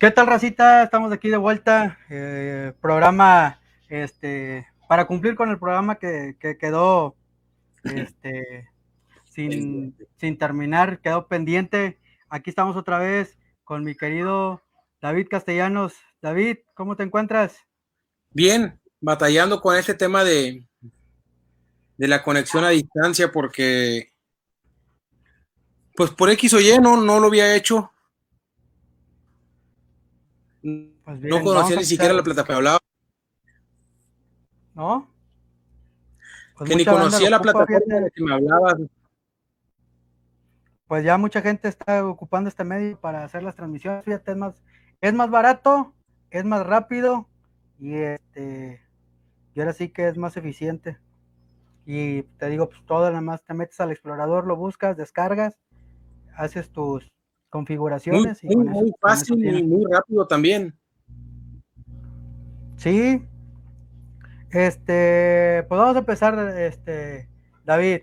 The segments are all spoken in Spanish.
¿Qué tal, Racita? Estamos aquí de vuelta. Eh, programa, este, para cumplir con el programa que, quedó este, sin, sin, terminar, quedó pendiente. Aquí estamos otra vez con mi querido David Castellanos. David, ¿cómo te encuentras? Bien, batallando con este tema de, de la conexión a distancia porque pues por X o Y no, no lo había hecho. Pues no conocía ni siquiera la plataforma, hablaba. ¿No? Pues que ni conocía la plataforma de que me hablaba. Pues ya mucha gente está ocupando este medio para hacer las transmisiones. Fíjate, es más, es más barato, es más rápido y este y ahora sí que es más eficiente. Y te digo, pues todo nada más te metes al explorador, lo buscas, descargas haces tus configuraciones. Muy, y muy, fácil y muy rápido también. Sí. Este, pues vamos a empezar, este, David.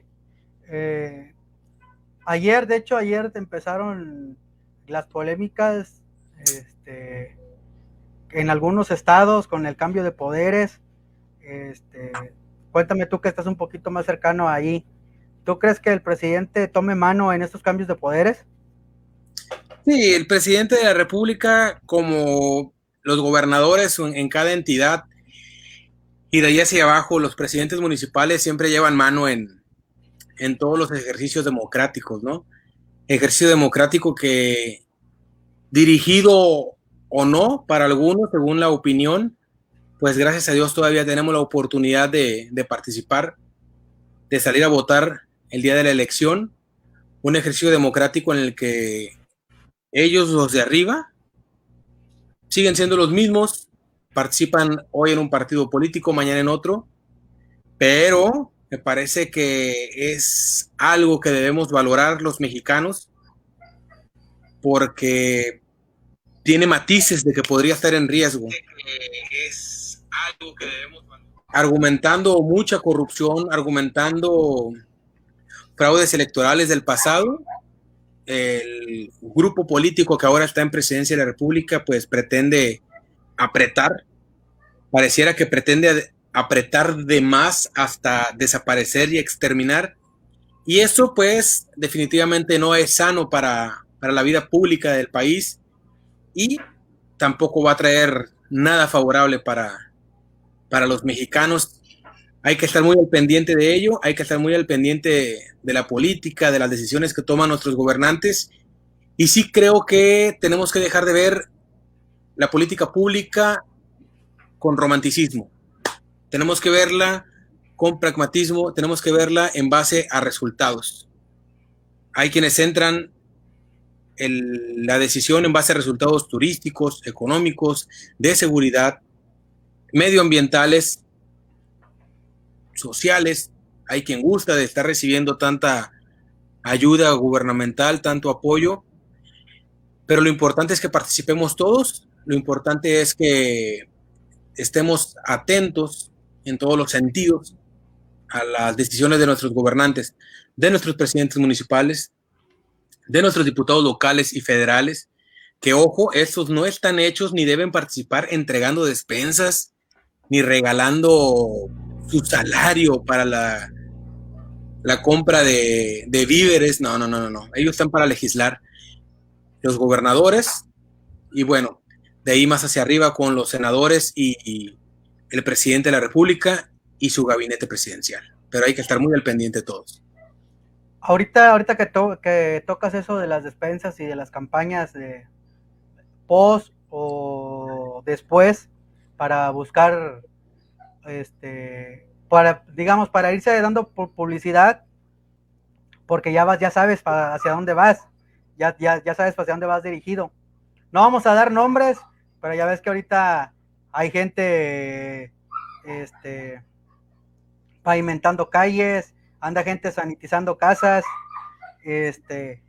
Eh, ayer, de hecho, ayer empezaron las polémicas este, en algunos estados con el cambio de poderes. Este, cuéntame tú que estás un poquito más cercano ahí. ¿Tú crees que el presidente tome mano en estos cambios de poderes? Sí, el presidente de la República, como los gobernadores en cada entidad, y de ahí hacia abajo, los presidentes municipales siempre llevan mano en, en todos los ejercicios democráticos, ¿no? Ejercicio democrático que dirigido o no para algunos, según la opinión, pues gracias a Dios todavía tenemos la oportunidad de, de participar, de salir a votar el día de la elección, un ejercicio democrático en el que ellos, los de arriba, siguen siendo los mismos, participan hoy en un partido político, mañana en otro, pero me parece que es algo que debemos valorar los mexicanos porque tiene matices de que podría estar en riesgo. Es algo que debemos argumentando mucha corrupción, argumentando fraudes electorales del pasado, el grupo político que ahora está en presidencia de la República, pues pretende apretar, pareciera que pretende apretar de más hasta desaparecer y exterminar. Y eso pues definitivamente no es sano para, para la vida pública del país y tampoco va a traer nada favorable para, para los mexicanos hay que estar muy al pendiente de ello, hay que estar muy al pendiente de la política, de las decisiones que toman nuestros gobernantes. Y sí creo que tenemos que dejar de ver la política pública con romanticismo. Tenemos que verla con pragmatismo, tenemos que verla en base a resultados. Hay quienes centran la decisión en base a resultados turísticos, económicos, de seguridad, medioambientales, sociales, hay quien gusta de estar recibiendo tanta ayuda gubernamental, tanto apoyo, pero lo importante es que participemos todos, lo importante es que estemos atentos en todos los sentidos a las decisiones de nuestros gobernantes, de nuestros presidentes municipales, de nuestros diputados locales y federales, que ojo, estos no están hechos ni deben participar entregando despensas ni regalando su salario para la, la compra de, víveres. No, no, no, no, no. Ellos están para legislar. Los gobernadores y bueno, de ahí más hacia arriba con los senadores y, el presidente de la República y su gabinete presidencial. Pero hay que estar muy al pendiente todos. Ahorita, ahorita que, que tocas eso de las despensas y de las campañas de post o después para buscar este, para, digamos, para irse dando publicidad, porque ya vas, ya sabes hacia dónde vas, ya, ya, ya sabes hacia dónde vas dirigido. No vamos a dar nombres, pero ya ves que ahorita hay gente, este, pavimentando calles, anda gente sanitizando casas, este,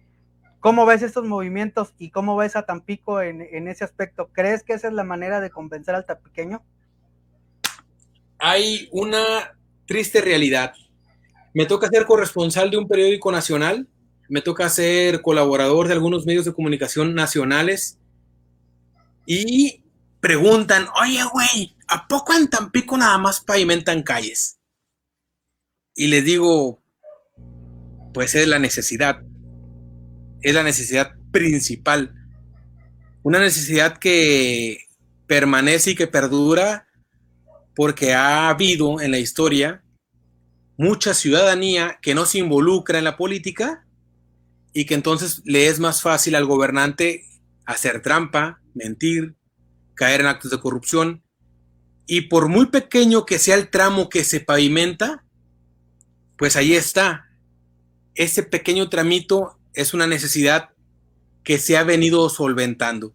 ¿Cómo ves estos movimientos y cómo ves a Tampico en, en, ese aspecto? ¿Crees que esa es la manera de convencer al tampiqueño? Hay una triste realidad. Me toca ser corresponsal de un periódico nacional, me toca ser colaborador de algunos medios de comunicación nacionales y preguntan, oye, güey, ¿a poco en Tampico nada más pavimentan calles? Y les digo, pues es la necesidad, es la necesidad principal, una necesidad que permanece y que perdura porque ha habido en la historia mucha ciudadanía que no se involucra en la política y que entonces le es más fácil al gobernante hacer trampa, mentir, caer en actos de corrupción. Y por muy pequeño que sea el tramo que se pavimenta, pues ahí está. Ese pequeño tramito es una necesidad que se ha venido solventando.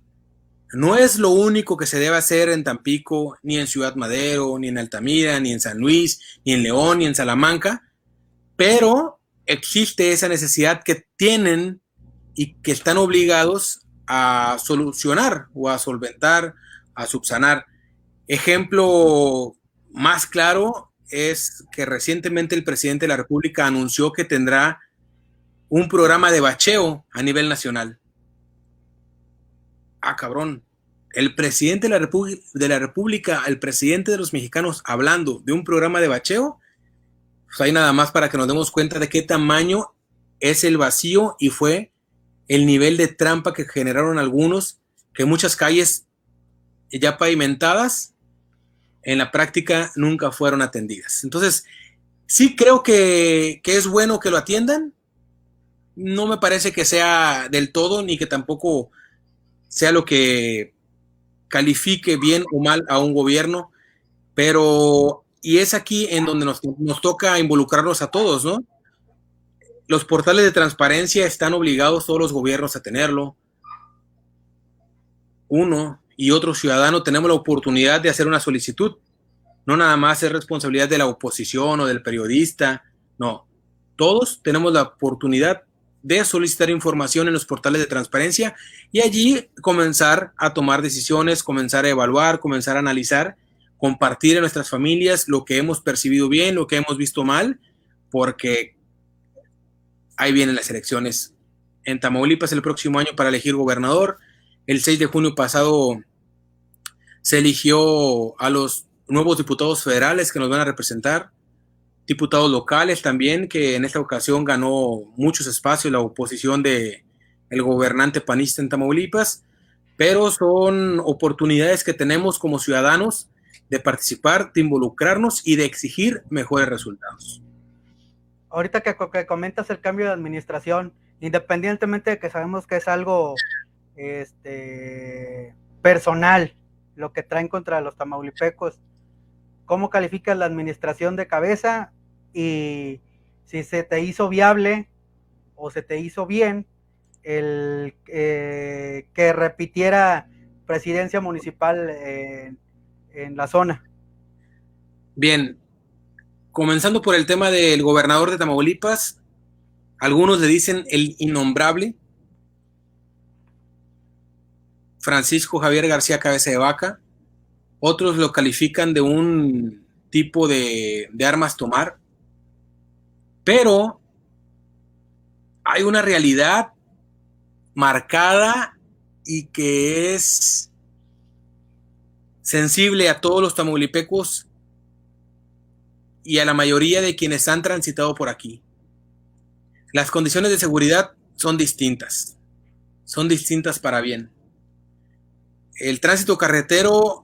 No es lo único que se debe hacer en Tampico, ni en Ciudad Madero, ni en Altamira, ni en San Luis, ni en León, ni en Salamanca, pero existe esa necesidad que tienen y que están obligados a solucionar o a solventar, a subsanar. Ejemplo más claro es que recientemente el presidente de la República anunció que tendrá un programa de bacheo a nivel nacional. Ah, cabrón. El presidente de la, República, el presidente de los mexicanos, hablando de un programa de bacheo, pues hay nada más para que nos demos cuenta de qué tamaño es el vacío y fue el nivel de trampa que generaron algunos, que muchas calles ya pavimentadas en la práctica nunca fueron atendidas. Entonces, sí creo que, que, es bueno que lo atiendan. No me parece que sea del todo, ni que tampoco sea lo que califique bien o mal a un gobierno, pero, y es aquí en donde nos, toca involucrarnos a todos, ¿no? Los portales de transparencia están obligados todos los gobiernos a tenerlo. Uno y otro ciudadano tenemos la oportunidad de hacer una solicitud. No nada más es responsabilidad de la oposición o del periodista. No, todos tenemos la oportunidad de solicitar información en los portales de transparencia y allí comenzar a tomar decisiones, comenzar a evaluar, comenzar a analizar, compartir en nuestras familias lo que hemos percibido bien, lo que hemos visto mal, porque ahí vienen las elecciones en Tamaulipas el próximo año para elegir gobernador. El 6 de junio pasado se eligió a los nuevos diputados federales que nos van a representar, diputados locales también, que en esta ocasión ganó muchos espacios la oposición de el gobernante panista en Tamaulipas, pero son oportunidades que tenemos como ciudadanos de participar, de involucrarnos y de exigir mejores resultados. Ahorita que, comentas el cambio de administración, independientemente de que sabemos que es algo este, personal lo que traen contra los tamaulipecos, ¿cómo calificas la administración de cabeza y si se te hizo viable o se te hizo bien el eh, que repitiera presidencia municipal en la zona? Bien, comenzando por el tema del gobernador de Tamaulipas, algunos le dicen el innombrable, Francisco Javier García Cabeza de Vaca, otros lo califican de un tipo de, de armas tomar, pero hay una realidad marcada y que es sensible a todos los tamaulipecos y a la mayoría de quienes han transitado por aquí. Las condiciones de seguridad son distintas, son distintas para bien. El tránsito carretero,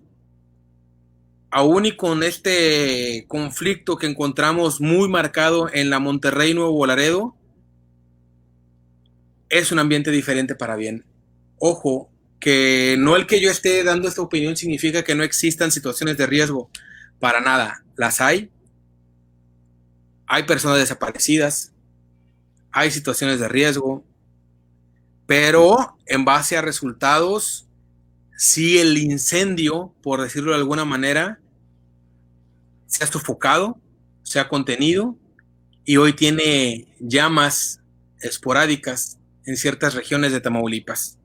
aún y con este conflicto que encontramos muy marcado en la Monterrey Nuevo Laredo, es un ambiente diferente para bien. Ojo, que no el que yo esté dando esta opinión significa que no existan situaciones de riesgo, para nada, las hay, hay personas desaparecidas, hay situaciones de riesgo, pero en base a resultados, si el incendio, por decirlo de alguna manera, se ha sofocado, se ha contenido y hoy tiene llamas esporádicas en ciertas regiones de Tamaulipas.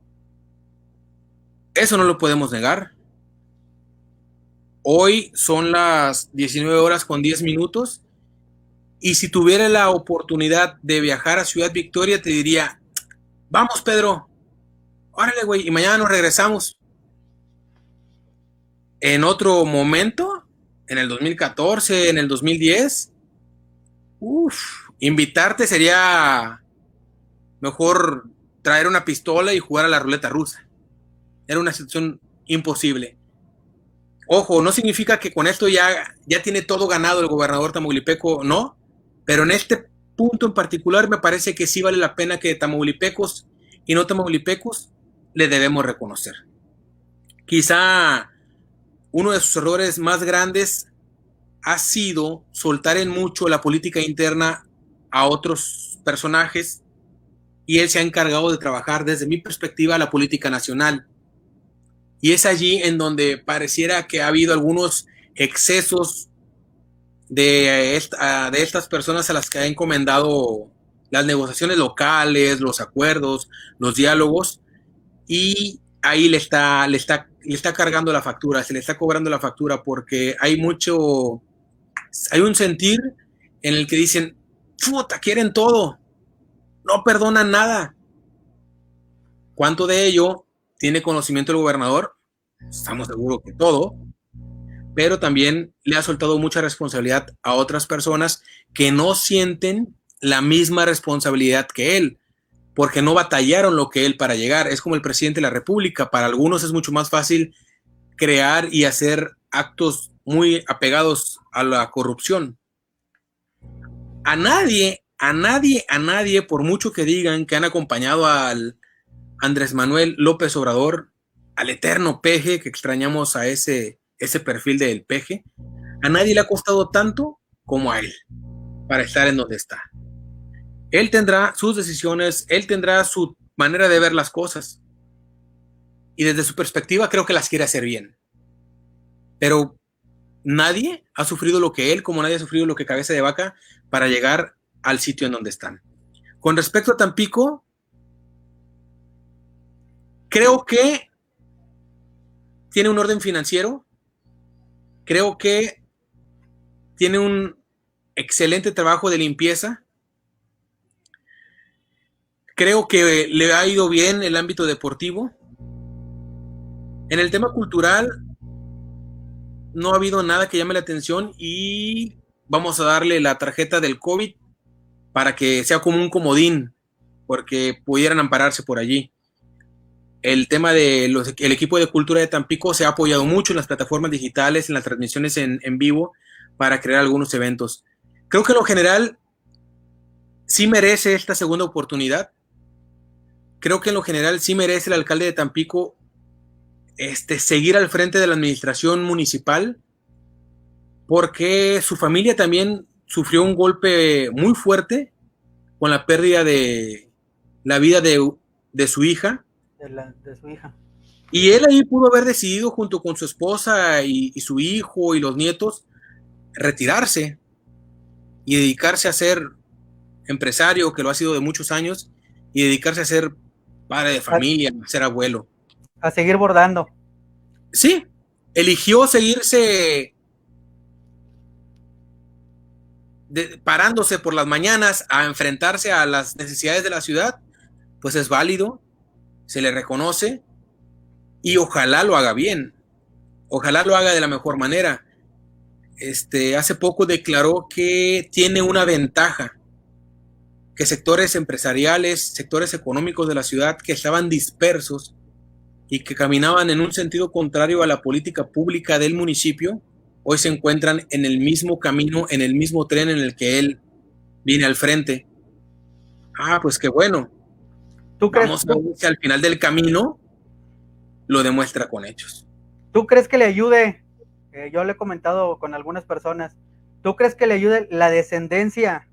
Eso no lo podemos negar. Hoy son las 19 horas con 10 minutos y si tuviera la oportunidad de viajar a Ciudad Victoria, te diría, vamos Pedro, órale güey, y mañana nos regresamos. En otro momento, en el 2014, en el 2010, uff, invitarte sería mejor traer una pistola y jugar a la ruleta rusa. Era una situación imposible. Ojo, no significa que con esto ya, ya tiene todo ganado el gobernador Tamaulipeco, no, pero en este punto en particular me parece que sí vale la pena que Tamaulipecos y no Tamaulipecos le debemos reconocer. Quizá uno de sus errores más grandes ha sido soltar en mucho la política interna a otros personajes y él se ha encargado de trabajar desde mi perspectiva la política nacional. Y es allí en donde pareciera que ha habido algunos excesos de, de estas personas a las que ha encomendado las negociaciones locales, los acuerdos, los diálogos, y ahí le está, le está, le está cargando la factura, se le está cobrando la factura porque hay mucho, hay un sentir en el que dicen, puta, quieren todo, no perdonan nada. ¿Cuánto de ello tiene conocimiento el gobernador? Estamos seguros que todo, pero también le ha soltado mucha responsabilidad a otras personas que no sienten la misma responsabilidad que él, porque no batallaron lo que él para llegar. Es como el presidente de la República. Para algunos es mucho más fácil crear y hacer actos muy apegados a la corrupción. A nadie, a nadie, a nadie, por mucho que digan que han acompañado al Andrés Manuel López Obrador, al eterno peje, que extrañamos a ese ese perfil del peje, a nadie le ha costado tanto como a él para estar en donde está. Él tendrá sus decisiones, él tendrá su manera de ver las cosas. Y desde su perspectiva creo que las quiere hacer bien. Pero nadie ha sufrido lo que él, como nadie ha sufrido lo que Cabeza de Vaca, para llegar al sitio en donde están. Con respecto a Tampico, creo que tiene un orden financiero Creo que tiene un excelente trabajo de limpieza. Creo que le ha ido bien el ámbito deportivo. En el tema cultural no ha habido nada que llame la atención y vamos a darle la tarjeta del COVID para que sea como un comodín, porque pudieran ampararse por allí el tema del el equipo de cultura de Tampico se ha apoyado mucho en las plataformas digitales, en las transmisiones en, vivo, para crear algunos eventos. Creo que en lo general sí merece esta segunda oportunidad. Creo que en lo general sí merece el alcalde de Tampico este, seguir al frente de la administración municipal, porque su familia también sufrió un golpe muy fuerte con la pérdida de la vida de, de su hija de, su hija. Y él ahí pudo haber decidido junto con su esposa y, su hijo y los nietos retirarse y dedicarse a ser empresario, que lo ha sido de muchos años, y dedicarse a ser padre de familia, a ser abuelo. A seguir bordando. Sí, eligió seguirse parándose por las mañanas a enfrentarse a las necesidades de la ciudad, pues es válido, se le reconoce y ojalá lo haga bien, ojalá lo haga de la mejor manera. Este, hace poco declaró que tiene una ventaja, que sectores empresariales, sectores económicos de la ciudad que estaban dispersos y que caminaban en un sentido contrario a la política pública del municipio, hoy se encuentran en el mismo camino, en el mismo tren en el que él viene al frente. Ah, pues qué bueno. ¿Tú crees, Vamos a ver si al final del camino lo demuestra con hechos. ¿Tú crees que le ayude? Eh, yo le he comentado con algunas personas. ¿Tú crees que le ayude la descendencia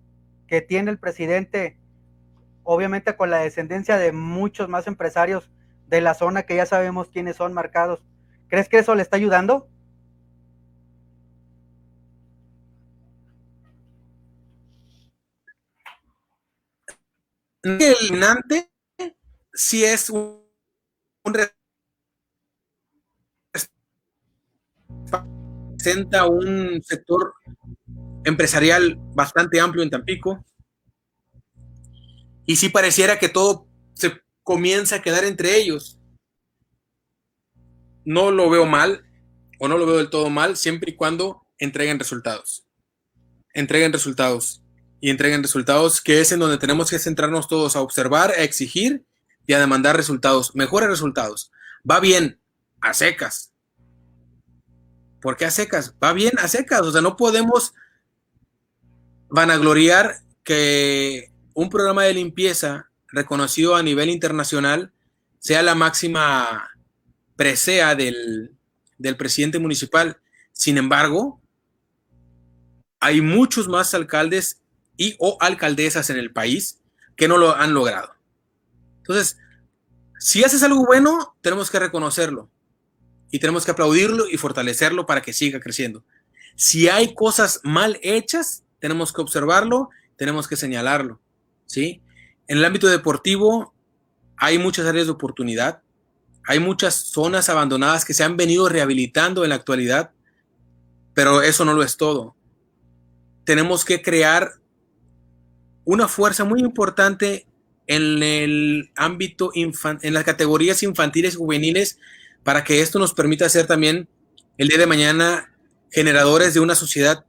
que tiene el presidente? Obviamente con la descendencia de muchos más empresarios de la zona que ya sabemos quiénes son marcados. ¿Crees que eso le está ayudando? eliminante si es un, representa un sector empresarial bastante amplio en Tampico. Y si pareciera que todo se comienza a quedar entre ellos. No lo veo mal. o no lo veo del todo mal, siempre y cuando entreguen resultados. Entreguen resultados. Y entreguen resultados, que es en donde tenemos que centrarnos todos a observar, a exigir y a demandar resultados. Mejores resultados. Va bien, a secas. ¿Por qué a secas? Va bien a secas. O sea, no podemos vanagloriar que un programa de limpieza reconocido a nivel internacional sea la máxima presea del, del presidente municipal. Sin embargo, hay muchos más alcaldes y o alcaldesas en el país que no lo han logrado. Entonces, si haces algo bueno, tenemos que reconocerlo y tenemos que aplaudirlo y fortalecerlo para que siga creciendo. Si hay cosas mal hechas, tenemos que observarlo, tenemos que señalarlo, ¿sí? En el ámbito deportivo hay muchas áreas de oportunidad, hay muchas zonas abandonadas que se han venido rehabilitando en la actualidad, pero eso no lo es todo. Tenemos que crear una fuerza muy importante en el ámbito en las categorías infantiles y juveniles para que esto nos permita ser también el día de mañana generadores de una sociedad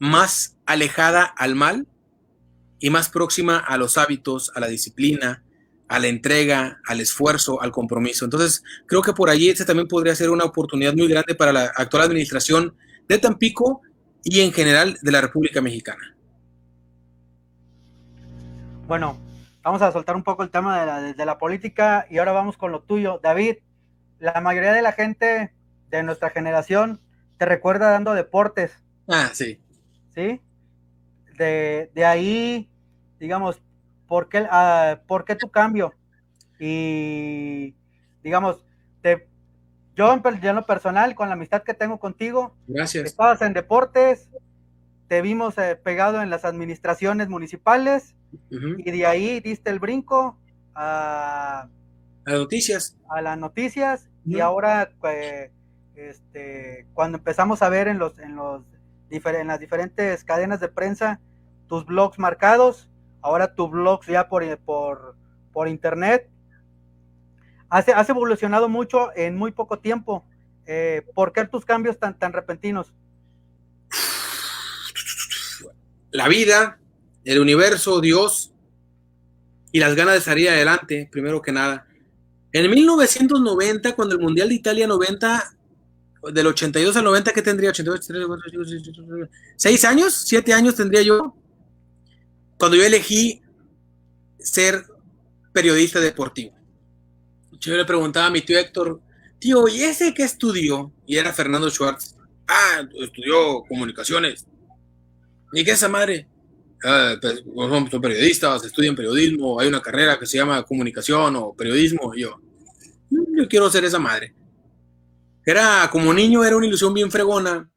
más alejada al mal y más próxima a los hábitos, a la disciplina, a la entrega, al esfuerzo, al compromiso. Entonces, creo que por allí ese también podría ser una oportunidad muy grande para la actual administración de Tampico y en general de la República Mexicana. Bueno, vamos a soltar un poco el tema de la, de la política y ahora vamos con lo tuyo. David, la mayoría de la gente de nuestra generación te recuerda dando deportes. Ah, sí. ¿Sí? De, de ahí, digamos, ¿por qué, uh, ¿por qué tu cambio? Y, digamos, te, yo en, lo personal, con la amistad que tengo contigo, Gracias. estabas en deportes, te vimos eh, pegado en las administraciones municipales uh -huh. y de ahí diste el brinco a, a las noticias. A las noticias uh -huh. y ahora eh, este, cuando empezamos a ver en, los, en, los, en las diferentes cadenas de prensa tus blogs marcados, ahora tu blog ya por, por, por internet. Has, has, evolucionado mucho en muy poco tiempo. Eh, ¿Por qué tus cambios tan, tan repentinos? La vida, el universo, Dios y las ganas de salir adelante, primero que nada. En 1990, cuando el Mundial de Italia 90, del 82 al 90, ¿qué tendría? 82, 6 años, 7 años tendría yo cuando yo elegí ser periodista deportivo. Yo le preguntaba a mi tío Héctor, tío, ¿y ese qué estudió? Y era Fernando Schwartz. Ah, estudió comunicaciones. ¿Y qué es esa madre? Ah, pues, son periodistas, estudian periodismo, hay una carrera que se llama comunicación o periodismo. Y yo, mm, yo quiero ser esa madre. Era, como niño, era una ilusión bien fregona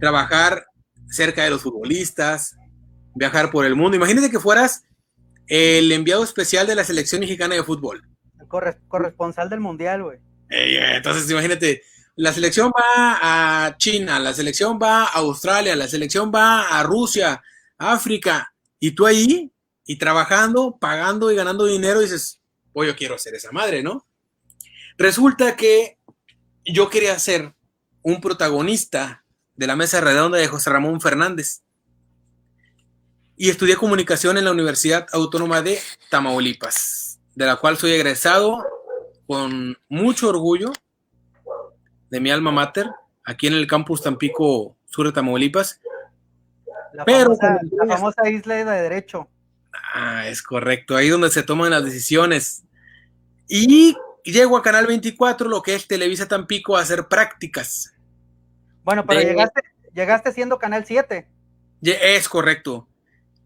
trabajar cerca de los futbolistas, viajar por el mundo. Imagínate que fueras el enviado especial de la selección mexicana de fútbol. El corresponsal del mundial, güey. Eh, entonces, imagínate, la selección va a China, la selección va a Australia, la selección va a Rusia, África, y tú ahí, y trabajando, pagando y ganando dinero, dices, pues yo quiero ser esa madre, ¿no? Resulta que yo quería ser un protagonista de la mesa redonda de José Ramón Fernández y estudié comunicación en la Universidad Autónoma de Tamaulipas, de la cual soy egresado con mucho orgullo de mi alma mater, aquí en el campus Tampico Sur de Tamaulipas. La Pero famosa, la famosa isla de Derecho. Ah, es correcto, ahí donde se toman las decisiones. Y llego a Canal 24, lo que es Televisa Tampico, a hacer prácticas. Bueno, pero de... llegaste, llegaste siendo Canal 7. Es correcto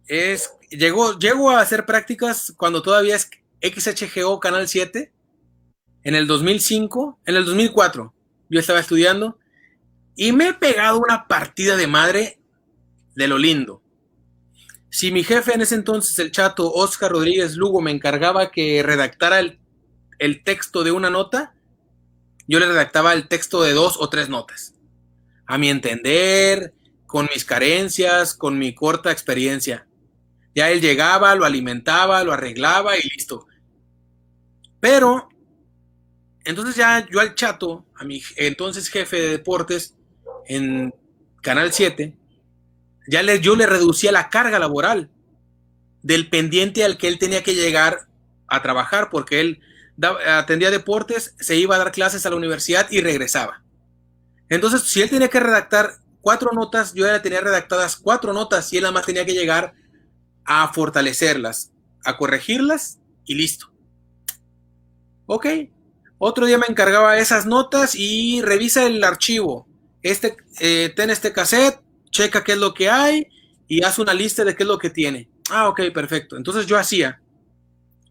es, llegó, llego a hacer prácticas cuando todavía es XHGO Canal 7, en el 2005, en el 2004, yo estaba estudiando y me he pegado una partida de madre de lo lindo. Si mi jefe en ese entonces, el chato Oscar Rodríguez Lugo, me encargaba que redactara el, el texto de una nota, yo le redactaba el texto de dos o tres notas. A mi entender, con mis carencias, con mi corta experiencia. Ya él llegaba, lo alimentaba, lo arreglaba y listo. Pero entonces ya yo al chato, a mi entonces jefe de deportes en Canal 7, ya le, yo le reducía la carga laboral del pendiente al que él tenía que llegar a trabajar, porque él atendía deportes, se iba a dar clases a la universidad y regresaba. Entonces, si él tenía que redactar cuatro notas, yo ya tenía redactadas cuatro notas y él nada más tenía que llegar a fortalecerlas, a corregirlas y listo. Ok, otro día me encargaba esas notas y revisa el archivo. Este, eh, ten este cassette, checa qué es lo que hay y haz una lista de qué es lo que tiene. Ah, ok, perfecto. Entonces yo hacía,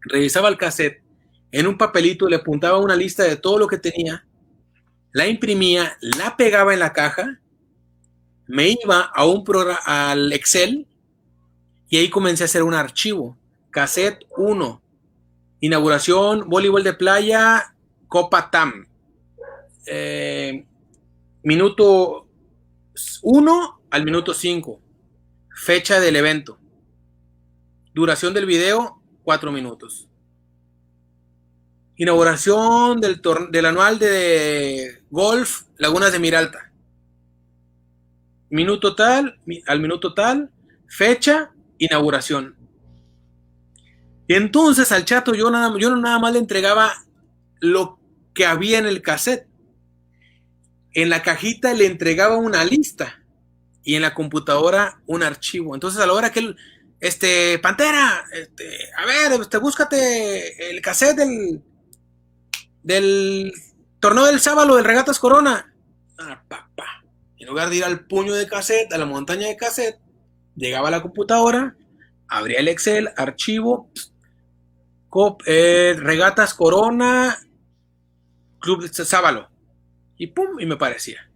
revisaba el cassette, en un papelito le apuntaba una lista de todo lo que tenía, la imprimía, la pegaba en la caja, me iba a un programa, al Excel y ahí comencé a hacer un archivo. Cassette 1, inauguración, voleibol de playa, Copa TAM. Eh, minuto 1 al minuto 5. Fecha del evento. Duración del video, 4 minutos. Inauguración del, anual de golf Lagunas de Miralta. Minuto tal, al minuto tal, fecha, inauguración. Entonces al chato yo nada, yo nada más le entregaba lo que había en el cassette. En la cajita le entregaba una lista y en la computadora un archivo. Entonces a la hora que él, este, Pantera, este, a ver, este, búscate el cassette del, del torneo del sábado del Regatas Corona. Ah. En lugar de ir al puño de cassette, a la montaña de cassette, llegaba a la computadora, abría el Excel, archivo, eh, Regatas Corona, Club Sábalo. Y pum, y me parecía.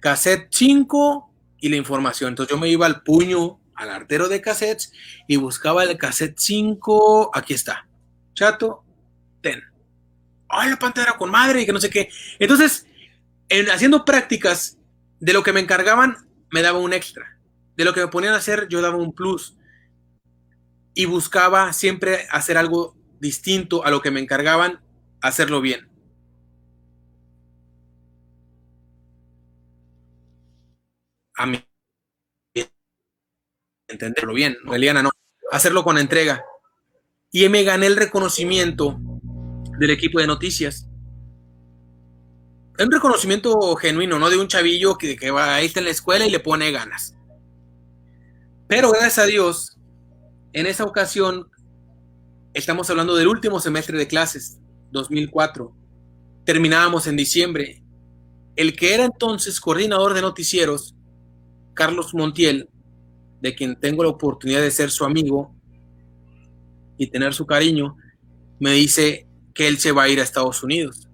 Cassette 5 y la información. Entonces yo me iba al puño, al artero de cassettes y buscaba el cassette 5. Aquí está. Chato, ten. Ay, la pantera con madre y que no sé qué. Entonces, en, haciendo prácticas de lo que me encargaban, me daba un extra. De lo que me ponían a hacer, yo daba un plus. Y buscaba siempre hacer algo distinto a lo que me encargaban, hacerlo bien. A mí entenderlo bien, Eliana no, hacerlo con entrega. Y me gané el reconocimiento del equipo de noticias. un reconocimiento genuino, no de un chavillo que, que va ahí está en la escuela y le pone ganas. Pero gracias a Dios, en esa ocasión, estamos hablando del último semestre de clases, 2004. Terminábamos en diciembre. El que era entonces coordinador de noticieros, Carlos Montiel, de quien tengo la oportunidad de ser su amigo y tener su cariño, me dice que él se va a ir a Estados Unidos.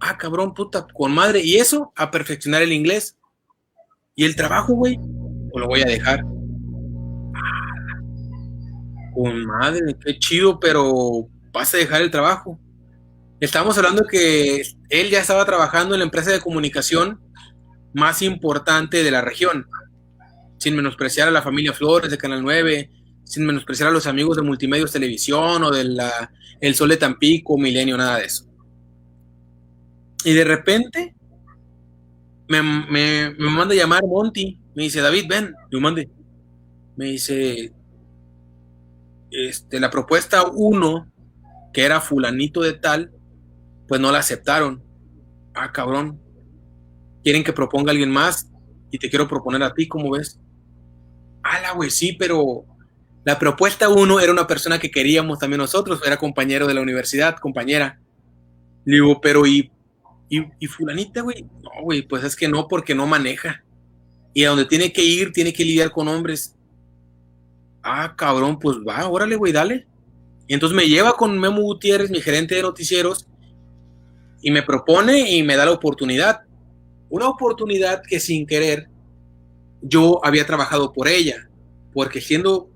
Ah, cabrón, puta, con madre. ¿Y eso? A perfeccionar el inglés. ¿Y el trabajo, güey? ¿O lo voy a dejar? Con madre, qué chido, pero vas a dejar el trabajo. Estamos hablando que él ya estaba trabajando en la empresa de comunicación más importante de la región sin menospreciar a la familia Flores de Canal 9, sin menospreciar a los amigos de Multimedios Televisión o de El Sol de Tampico, Milenio, nada de eso. Y de repente me, manda a llamar Monty, me dice, David, ven, yo mande. Me dice, este, la propuesta 1, que era fulanito de tal, pues no la aceptaron. Ah, cabrón. Quieren que proponga alguien más y te quiero proponer a ti, ¿cómo ves? ala, güey, sí, pero la propuesta uno era una persona que queríamos también nosotros, era compañero de la universidad, compañera. Le digo, pero ¿y, y, fulanita, güey? No, güey, pues es que no, porque no maneja. Y a donde tiene que ir, tiene que lidiar con hombres. Ah, cabrón, pues va, órale, güey, dale. Y entonces me lleva con Memo Gutiérrez, mi gerente de noticieros, y me propone y me da la oportunidad. Una oportunidad que sin querer yo había trabajado por ella, porque siendo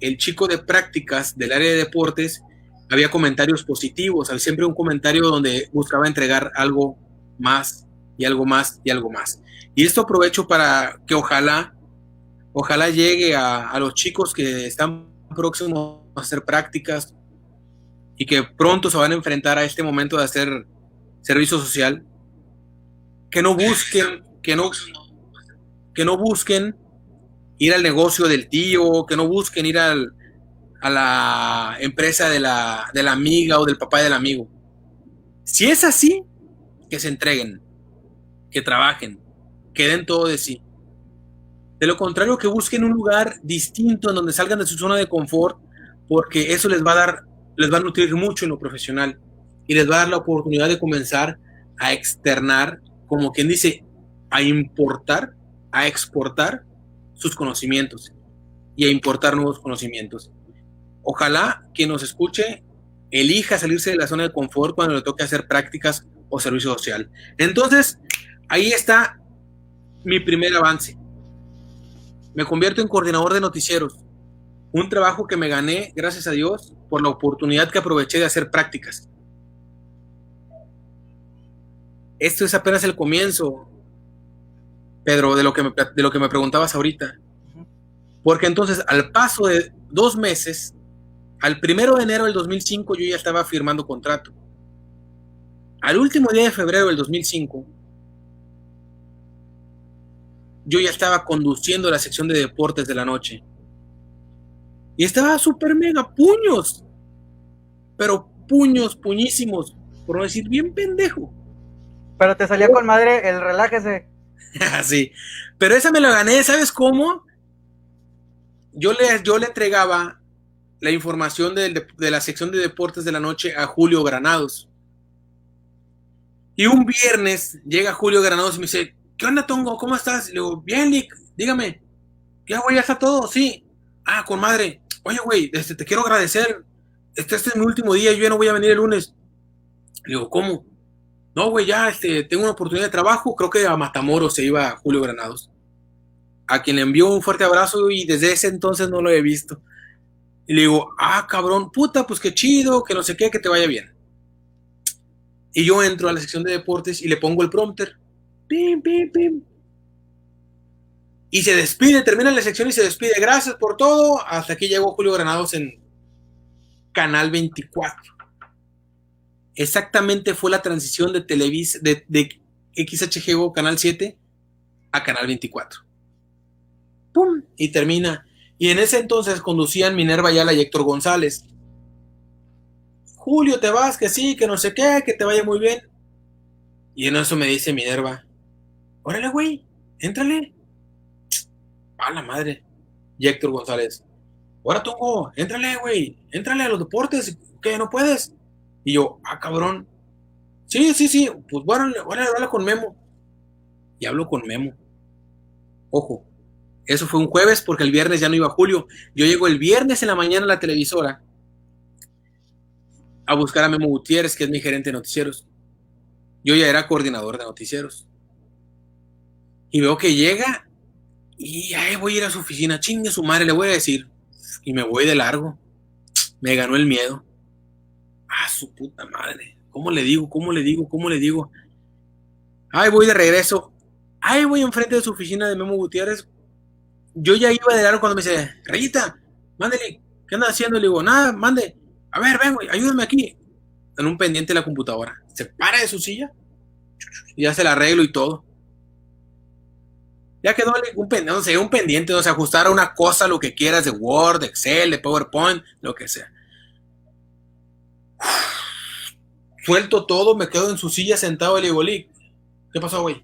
el chico de prácticas del área de deportes, había comentarios positivos, siempre un comentario donde buscaba entregar algo más y algo más y algo más. Y esto aprovecho para que ojalá, ojalá llegue a, a los chicos que están próximos a hacer prácticas y que pronto se van a enfrentar a este momento de hacer servicio social, que no busquen, que no, que no busquen ir al negocio del tío, que no busquen ir al, a la empresa de la, de la amiga o del papá del amigo. Si es así, que se entreguen, que trabajen, que den todo de sí. De lo contrario, que busquen un lugar distinto en donde salgan de su zona de confort, porque eso les va a dar, les va a nutrir mucho en lo profesional y les va a dar la oportunidad de comenzar a externar, como quien dice, a importar, a exportar sus conocimientos y a importar nuevos conocimientos. Ojalá quien nos escuche elija salirse de la zona de confort cuando le toque hacer prácticas o servicio social. Entonces, ahí está mi primer avance. Me convierto en coordinador de noticieros. Un trabajo que me gané, gracias a Dios, por la oportunidad que aproveché de hacer prácticas. Esto es apenas el comienzo, Pedro, de lo que me, de lo que me preguntabas ahorita. Porque entonces, al paso de dos meses, al primero de enero del 2005 yo ya estaba firmando contrato. Al último día de febrero del 2005, yo ya estaba conduciendo la sección de deportes de la noche. Y estaba súper mega puños. Pero puños, puñísimos. Por no decir bien pendejo. Pero te salía con madre el relájese. sí. Pero esa me la gané, ¿sabes cómo? Yo le, yo le entregaba la información de, la sección de deportes de la noche a Julio Granados. Y un viernes llega Julio Granados y me dice, ¿qué onda, Tongo? ¿Cómo estás? le digo, bien, Nick, dígame. Ya, güey, ya está todo, sí. Ah, con madre. Oye, güey, este, te quiero agradecer. Este, este es mi último día, yo ya no voy a venir el lunes. Le digo, ¿cómo? No, güey, ya este, tengo una oportunidad de trabajo. Creo que a Matamoros se iba Julio Granados. A quien le envió un fuerte abrazo y desde ese entonces no lo he visto. Y le digo, ah, cabrón, puta, pues qué chido, que no sé qué, que te vaya bien. Y yo entro a la sección de deportes y le pongo el prompter. Pim, pim, pim. Y se despide, termina la sección y se despide. Gracias por todo. Hasta aquí llegó Julio Granados en Canal 24. Exactamente fue la transición de Televisa, de, de XHGO Canal 7 a Canal 24. ¡Pum! Y termina y en ese entonces conducían Minerva Ayala y Héctor González. Julio, te vas, que sí, que no sé qué, que te vaya muy bien. Y en eso me dice Minerva, órale, güey, éntrale. A la madre. Y Héctor González, ahora Tongo, éntrale, güey, éntrale a los deportes, que no puedes. Y yo, ah, cabrón. Sí, sí, sí, pues bueno, órale, habla con Memo. Y hablo con Memo. Ojo, eso fue un jueves porque el viernes ya no iba Julio. Yo llego el viernes en la mañana a la televisora a buscar a Memo Gutiérrez, que es mi gerente de noticieros. Yo ya era coordinador de noticieros. Y veo que llega y ahí voy a ir a su oficina. Chingue su madre, le voy a decir. Y me voy de largo. Me ganó el miedo. Ah, su puta madre. ¿Cómo le digo? ¿Cómo le digo? ¿Cómo le digo? Ahí voy de regreso. Ahí voy enfrente de su oficina de Memo Gutiérrez yo ya iba de largo cuando me dice, Rayita, mándele, ¿qué anda haciendo? Le digo, nada, mande, a ver, ven, güey, ayúdame aquí. En un pendiente de la computadora. Se para de su silla y se la arreglo y todo. Ya quedó un pendiente, no sé, un pendiente, o sea, ajustar a una cosa, lo que quieras, de Word, de Excel, de PowerPoint, lo que sea. Suelto todo, me quedo en su silla sentado y le digo, ¿qué pasó, güey?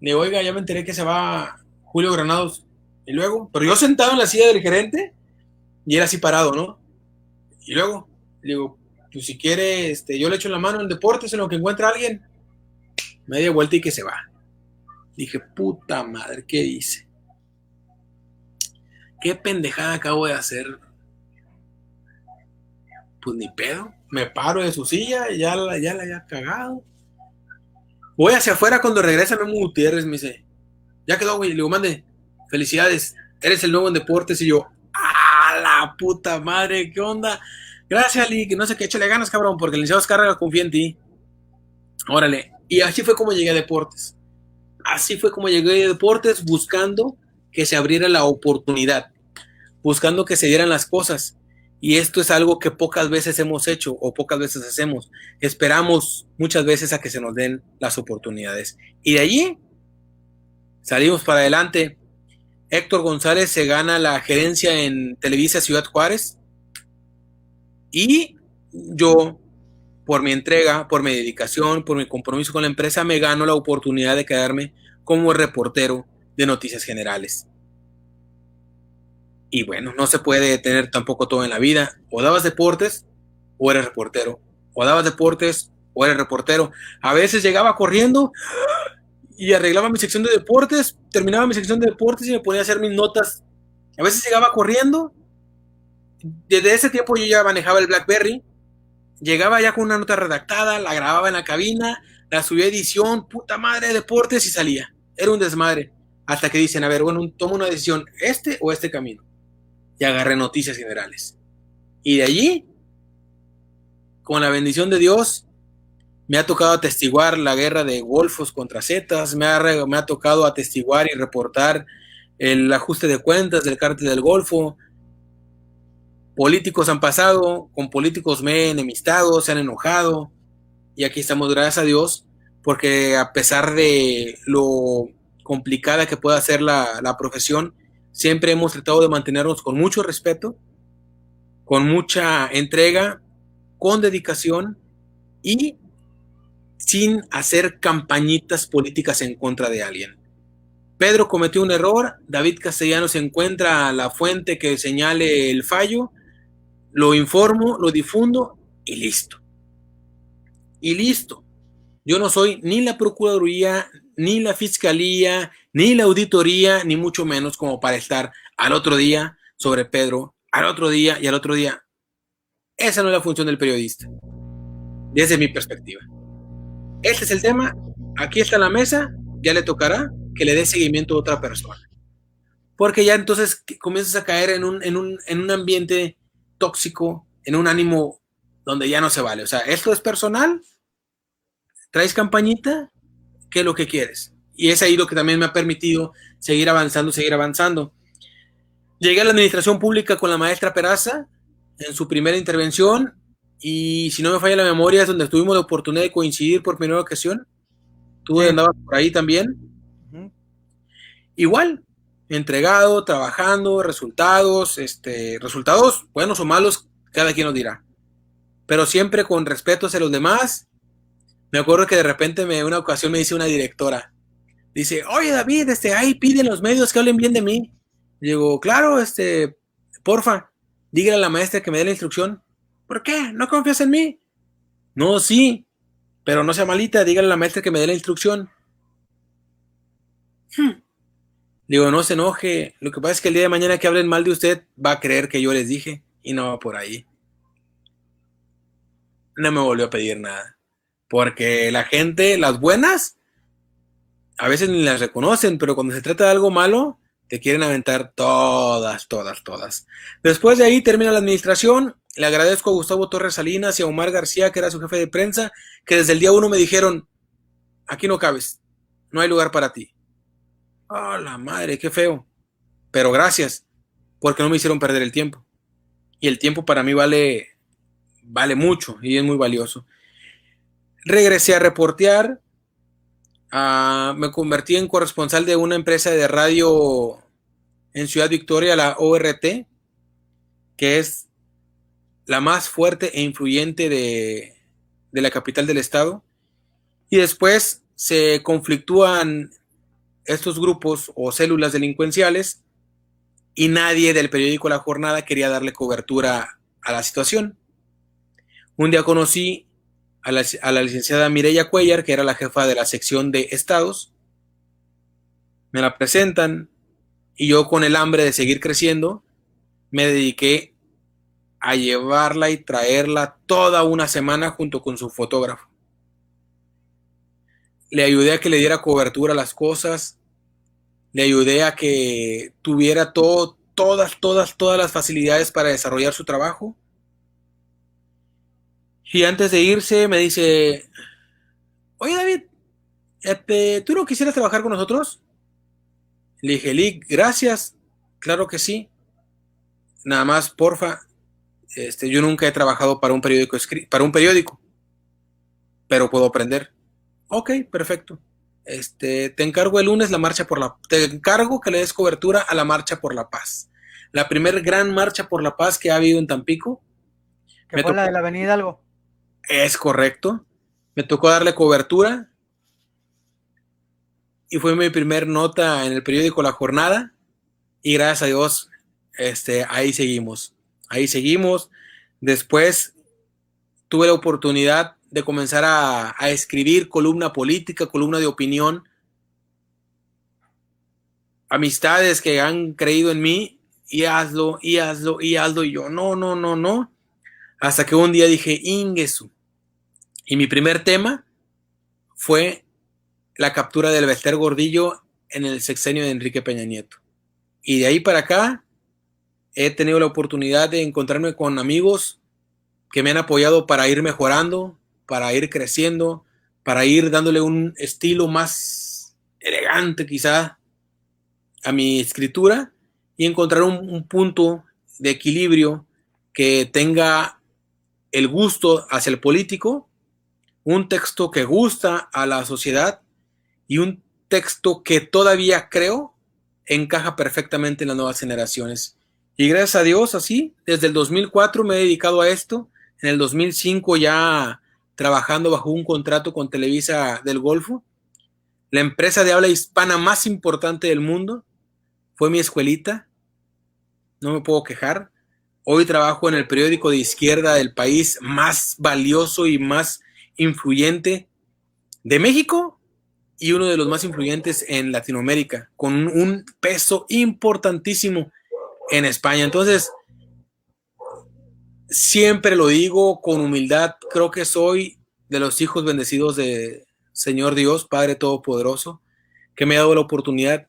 Le digo, oiga, ya me enteré que se va Julio Granados. Y luego, pero yo sentado en la silla del gerente y él así parado, ¿no? Y luego, digo, pues si quiere, este, yo le echo la mano en deportes en lo que encuentra alguien. Media vuelta y que se va. Dije, puta madre, ¿qué dice? ¿Qué pendejada acabo de hacer? Pues ni pedo. Me paro de su silla, ya la, ya la haya cagado. Voy hacia afuera cuando regresa Memo Gutiérrez, me dice, ya quedó, güey. Le digo, mande, felicidades, eres el nuevo en deportes. Y yo, ¡ah, la puta madre! ¿Qué onda? Gracias, Lee, que no sé qué, échale ganas, cabrón, porque el licenciado Oscar confía en ti. Órale. Y así fue como llegué a deportes. Así fue como llegué a deportes buscando que se abriera la oportunidad, buscando que se dieran las cosas. Y esto es algo que pocas veces hemos hecho o pocas veces hacemos. Esperamos muchas veces a que se nos den las oportunidades. Y de allí salimos para adelante. Héctor González se gana la gerencia en Televisa Ciudad Juárez. Y yo, por mi entrega, por mi dedicación, por mi compromiso con la empresa, me gano la oportunidad de quedarme como reportero de Noticias Generales. Y bueno, no se puede tener tampoco todo en la vida. O dabas deportes o eres reportero. O dabas deportes o eres reportero. A veces llegaba corriendo y arreglaba mi sección de deportes, terminaba mi sección de deportes y me ponía a hacer mis notas. A veces llegaba corriendo. Desde ese tiempo yo ya manejaba el BlackBerry. Llegaba ya con una nota redactada, la grababa en la cabina, la subía a edición, puta madre, de deportes y salía. Era un desmadre. Hasta que dicen, a ver, bueno, tomo una decisión, este o este camino y agarré noticias generales. Y de allí, con la bendición de Dios, me ha tocado atestiguar la guerra de golfos contra zetas, me ha, me ha tocado atestiguar y reportar el ajuste de cuentas del cártel del Golfo. Políticos han pasado, con políticos me he enemistado, se han enojado, y aquí estamos, gracias a Dios, porque a pesar de lo complicada que pueda ser la, la profesión, Siempre hemos tratado de mantenernos con mucho respeto, con mucha entrega, con dedicación y sin hacer campañitas políticas en contra de alguien. Pedro cometió un error, David Castellanos encuentra la fuente que señale el fallo, lo informo, lo difundo y listo. Y listo. Yo no soy ni la Procuraduría, ni la Fiscalía, ni la auditoría, ni mucho menos como para estar al otro día sobre Pedro, al otro día y al otro día. Esa no es la función del periodista, desde mi perspectiva. Este es el tema, aquí está la mesa, ya le tocará que le dé seguimiento a otra persona. Porque ya entonces comienzas a caer en un, en un, en un ambiente tóxico, en un ánimo donde ya no se vale. O sea, esto es personal, traes campañita, ¿qué es lo que quieres? y es ahí lo que también me ha permitido seguir avanzando, seguir avanzando. Llegué a la administración pública con la maestra Peraza en su primera intervención y si no me falla la memoria es donde tuvimos la oportunidad de coincidir por primera ocasión. Tú andabas por ahí también. Igual, entregado, trabajando, resultados, este, resultados buenos o malos, cada quien nos dirá. Pero siempre con respeto hacia los demás. Me acuerdo que de repente me, una ocasión me dice una directora, dice, oye David, este, ahí piden los medios que hablen bien de mí. digo, claro, este, porfa, dígale a la maestra que me dé la instrucción. ¿Por qué? ¿No confías en mí? No, sí, pero no sea malita, dígale a la maestra que me dé la instrucción. Hmm. Digo, no se enoje. Lo que pasa es que el día de mañana que hablen mal de usted, va a creer que yo les dije y no va por ahí. No me volvió a pedir nada. Porque la gente, las buenas, a veces ni las reconocen, pero cuando se trata de algo malo, te quieren aventar todas, todas, todas. Después de ahí termina la administración. Le agradezco a Gustavo Torres Salinas y a Omar García, que era su jefe de prensa, que desde el día uno me dijeron, aquí no cabes, no hay lugar para ti. ¡Ah, la madre, qué feo! Pero gracias, porque no me hicieron perder el tiempo. Y el tiempo para mí vale, vale mucho y es muy valioso. Regresé a reportear, Ah, me convertí en corresponsal de una empresa de radio en Ciudad Victoria, la ORT, que es la más fuerte e influyente de, de la capital del estado. Y después se conflictúan estos grupos o células delincuenciales y nadie del periódico La Jornada quería darle cobertura a la situación. Un día conocí a la, licenciada Mireya Cuellar, que era la jefa de la sección de estados. Me la presentan y yo con el hambre de seguir creciendo, me dediqué a llevarla y traerla toda una semana junto con su fotógrafo. Le ayudé a que le diera cobertura a las cosas, le ayudé a que tuviera todo, todas, todas, todas las facilidades para desarrollar su trabajo y antes de irse me dice, oye David, este, ¿tú no quisieras trabajar con nosotros? Le dije, Lick, gracias, claro que sí. Nada más, porfa, Este, yo nunca he trabajado para un periódico, para un periódico, pero puedo aprender. Ok, perfecto. Este, te encargo el lunes la marcha por la, te encargo que le des cobertura a la marcha por la paz. La primer gran marcha por la paz que ha habido en Tampico. Que fue la de la Avenida Algo. Es correcto. Me tocó darle cobertura y fue mi primer nota en el periódico La Jornada y gracias a Dios este, ahí seguimos, ahí seguimos. Después tuve la oportunidad de comenzar a, a escribir columna política, columna de opinión. Amistades que han creído en mí y hazlo, y hazlo, y hazlo. Y yo, no, no, no, no. Hasta que un día dije, Ingesu. Y mi primer tema fue la captura del Bester Gordillo en el sexenio de Enrique Peña Nieto. Y de ahí para acá he tenido la oportunidad de encontrarme con amigos que me han apoyado para ir mejorando, para ir creciendo, para ir dándole un estilo más elegante quizá a mi escritura y encontrar un, punto de equilibrio que tenga el gusto hacia el político, un texto que gusta a la sociedad y un texto que todavía creo encaja perfectamente en las nuevas generaciones. Y gracias a Dios, así, desde el 2004 me he dedicado a esto. En el 2005 ya trabajando bajo un contrato con Televisa del Golfo. La empresa de habla hispana más importante del mundo fue mi escuelita. No me puedo quejar. Hoy trabajo en el periódico de izquierda del país más valioso y más influyente de México y uno de los más influyentes en Latinoamérica, con un peso importantísimo en España. Entonces, siempre lo digo con humildad, creo que soy de los hijos bendecidos de Señor Dios, Padre Todopoderoso, que me ha dado la oportunidad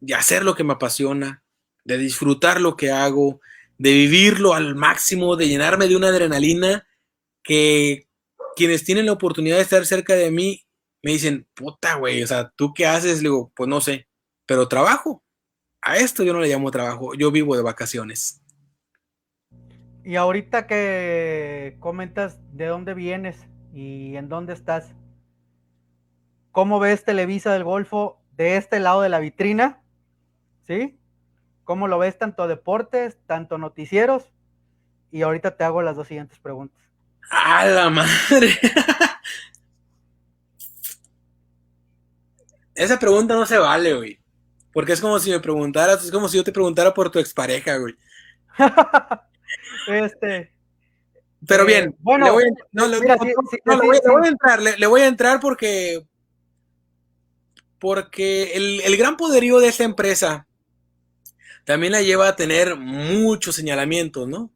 de hacer lo que me apasiona, de disfrutar lo que hago, de vivirlo al máximo, de llenarme de una adrenalina que quienes tienen la oportunidad de estar cerca de mí me dicen, puta, güey, o sea, ¿tú qué haces? Le digo, pues no sé, pero trabajo. A esto yo no le llamo trabajo, yo vivo de vacaciones. Y ahorita que comentas de dónde vienes y en dónde estás, ¿cómo ves Televisa del Golfo de este lado de la vitrina? ¿Sí? ¿Cómo lo ves tanto deportes, tanto noticieros? Y ahorita te hago las dos siguientes preguntas. ¡A la madre! Esa pregunta no se vale, güey. Porque es como si me preguntaras, es como si yo te preguntara por tu expareja, güey. este. Pero bien, bueno, le voy, a, entrar, le, voy a entrar porque porque el, el, gran poderío de esta empresa también la lleva a tener muchos señalamientos, ¿no?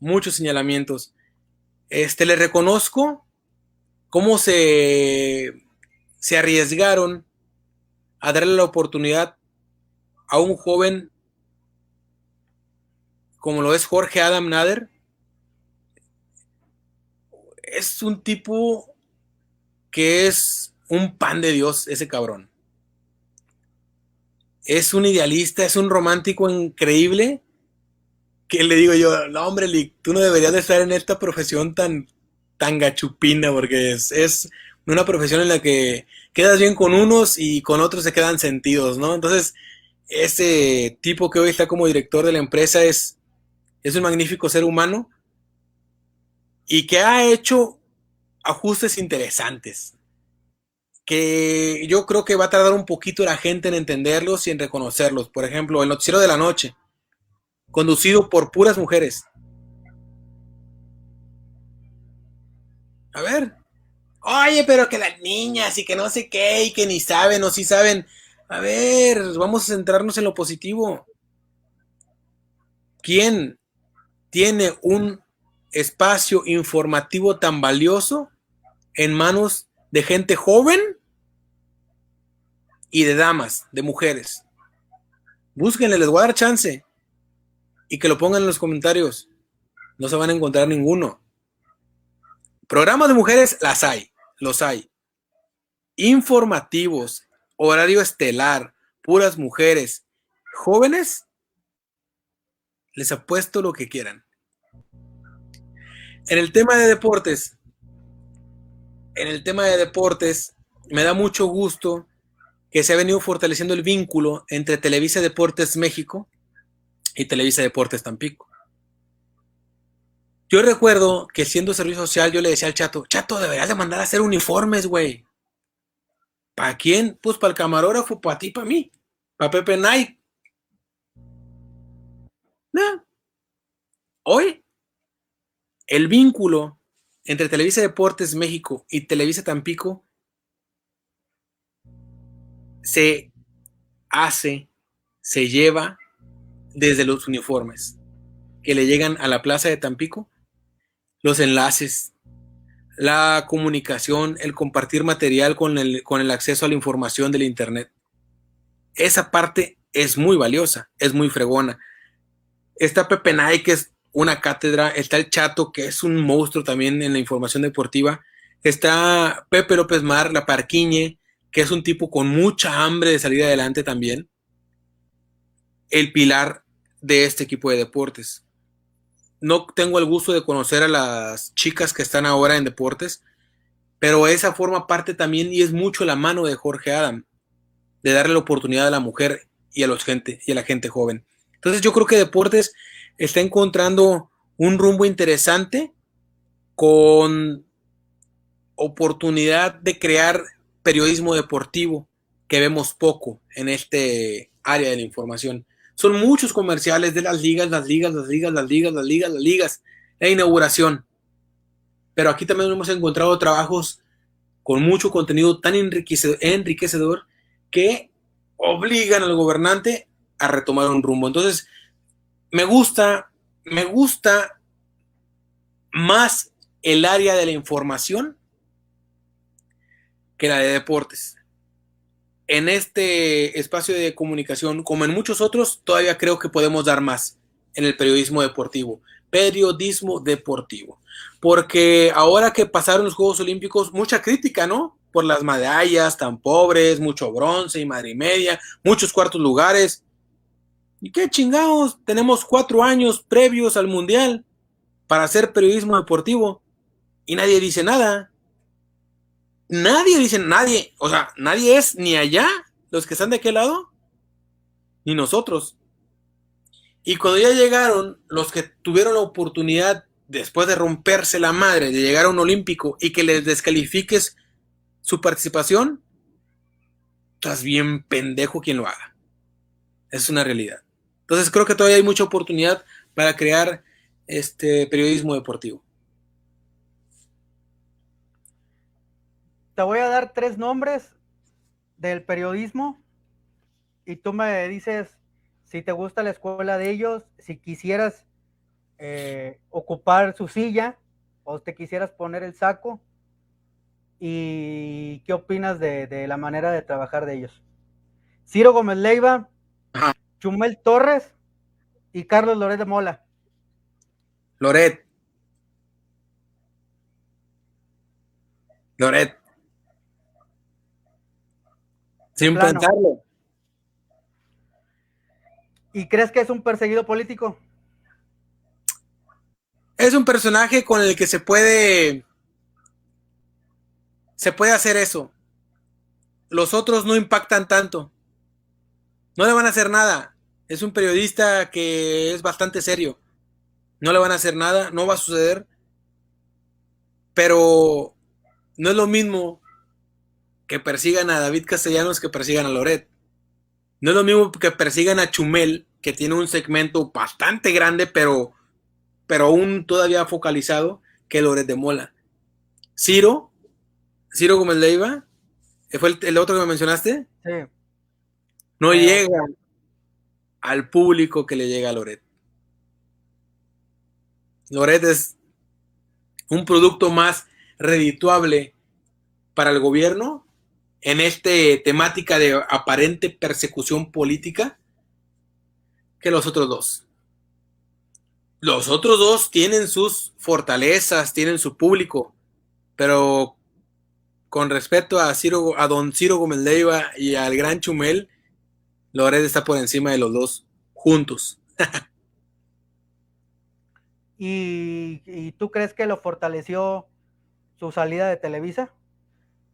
Muchos señalamientos. Este, le reconozco cómo se, se arriesgaron a darle la oportunidad a un joven como lo es Jorge Adam Nader. Es un tipo que es un pan de Dios, ese cabrón. Es un idealista, es un romántico increíble. Que le digo yo, no, hombre, tú no deberías de estar en esta profesión tan, tan gachupina, porque es, es una profesión en la que quedas bien con unos y con otros se quedan sentidos, ¿no? Entonces, ese tipo que hoy está como director de la empresa es, es un magnífico ser humano y que ha hecho ajustes interesantes que yo creo que va a tardar un poquito la gente en entenderlos y en reconocerlos. Por ejemplo, el noticiero de la noche, conducido por puras mujeres. A ver, Oye, pero que las niñas y que no sé qué y que ni saben o sí saben. A ver, vamos a centrarnos en lo positivo. ¿Quién tiene un espacio informativo tan valioso en manos de gente joven y de damas, de mujeres? Búsquenle, les voy a dar chance y que lo pongan en los comentarios. No se van a encontrar ninguno. Programas de mujeres las hay los hay. Informativos, horario estelar, puras mujeres, jóvenes, les apuesto lo que quieran. En el tema de deportes, en el tema de deportes, me da mucho gusto que se ha venido fortaleciendo el vínculo entre Televisa Deportes México y Televisa Deportes Tampico. Yo recuerdo que siendo servicio social yo le decía al chato, chato, deberías de mandar a hacer uniformes, güey. ¿Para quién? Pues para el camarógrafo, para ti, para mí, para Pepe Nike. Hoy, el vínculo entre Televisa Deportes México y Televisa Tampico se hace, se lleva desde los uniformes que le llegan a la plaza de Tampico, los enlaces, la comunicación, el compartir material con el, con el acceso a la información del Internet. Esa parte es muy valiosa, es muy fregona. Está Pepe Nay, que es una cátedra, está el Chato, que es un monstruo también en la información deportiva, está Pepe López Mar, la Parquiñe, que es un tipo con mucha hambre de salir adelante también, el pilar de este equipo de deportes no tengo el gusto de conocer a las chicas que están ahora en deportes, pero esa forma parte también y es mucho la mano de Jorge Adam, de darle la oportunidad a la mujer y a, los gente, y a la gente joven. Entonces yo creo que deportes está encontrando un rumbo interesante con oportunidad de crear periodismo deportivo que vemos poco en este área de la información. Son muchos comerciales de las ligas, las ligas, las ligas, las ligas, las ligas, las ligas, la inauguración. Pero aquí también hemos encontrado trabajos con mucho contenido tan enriquecedor, que obligan al gobernante a retomar un rumbo. Entonces, me gusta, me gusta más el área de la información que la de deportes en este espacio de comunicación, como en muchos otros, todavía creo que podemos dar más en el periodismo deportivo. Periodismo deportivo. Porque ahora que pasaron los Juegos Olímpicos, mucha crítica, ¿no? Por las medallas tan pobres, mucho bronce y madre y media, muchos cuartos lugares. ¿Y qué chingados? Tenemos cuatro años previos al Mundial para hacer periodismo deportivo y nadie dice nada. Nadie dice, nadie, o sea, nadie es ni allá, los que están de aquel lado, ni nosotros. Y cuando ya llegaron los que tuvieron la oportunidad, después de romperse la madre, de llegar a un olímpico y que les descalifiques su participación, estás bien pendejo quien lo haga. Es una realidad. Entonces creo que todavía hay mucha oportunidad para crear este periodismo deportivo. Te voy a dar tres nombres del periodismo y tú me dices si te gusta la escuela de ellos, si quisieras eh, ocupar su silla o te quisieras poner el saco y qué opinas de, la manera de trabajar de ellos. Ciro Gómez Leiva, Chumel Torres y Carlos Loret de Mola. Loret. Loret. Sin pensarlo. ¿Y crees que es un perseguido político? Es un personaje con el que se puede. Se puede hacer eso. Los otros no impactan tanto. No le van a hacer nada. Es un periodista que es bastante serio. No le van a hacer nada, no va a suceder. Pero no es lo mismo que persigan a David Castellanos que persigan a Loret. No es lo mismo que persigan a Chumel, que tiene un segmento bastante grande, pero, pero aún todavía focalizado, que Loret de Mola. Ciro, Ciro Gómez Leiva, ¿fue el, otro que me mencionaste? Sí. No llega al público que le llega a Loret. Loret es un producto más redituable para el gobierno en esta temática de aparente persecución política que los otros dos. Los otros dos tienen sus fortalezas, tienen su público, pero con respecto a, Ciro, a don Ciro Gómez Leiva y al gran Chumel, Loret está por encima de los dos juntos. ¿Y, tú crees que lo fortaleció su salida de Televisa?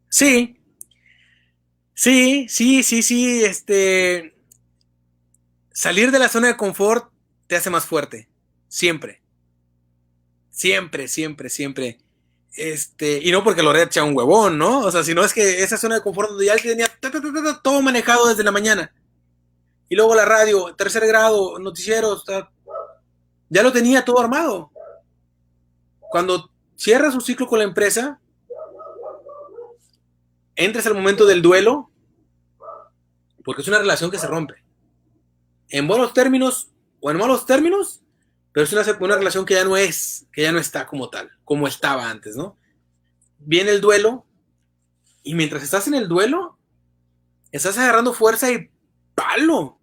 Sí, sí, sí, sí, sí, este, salir de la zona de confort te hace más fuerte, siempre, siempre, siempre, siempre. Este, y no porque lo echa un huevón, ¿no? O sea, sino es que esa zona de confort donde ya tenía todo manejado desde la mañana. Y luego la radio, tercer grado, noticieros, ya lo tenía todo armado. Cuando cierra su ciclo con la empresa, entras al momento del duelo, porque es una relación que se rompe. En buenos términos o en malos términos, pero es una, una relación que ya no es, que ya no está como tal, como estaba antes, ¿no? Viene el duelo, y mientras estás en el duelo, estás agarrando fuerza y palo.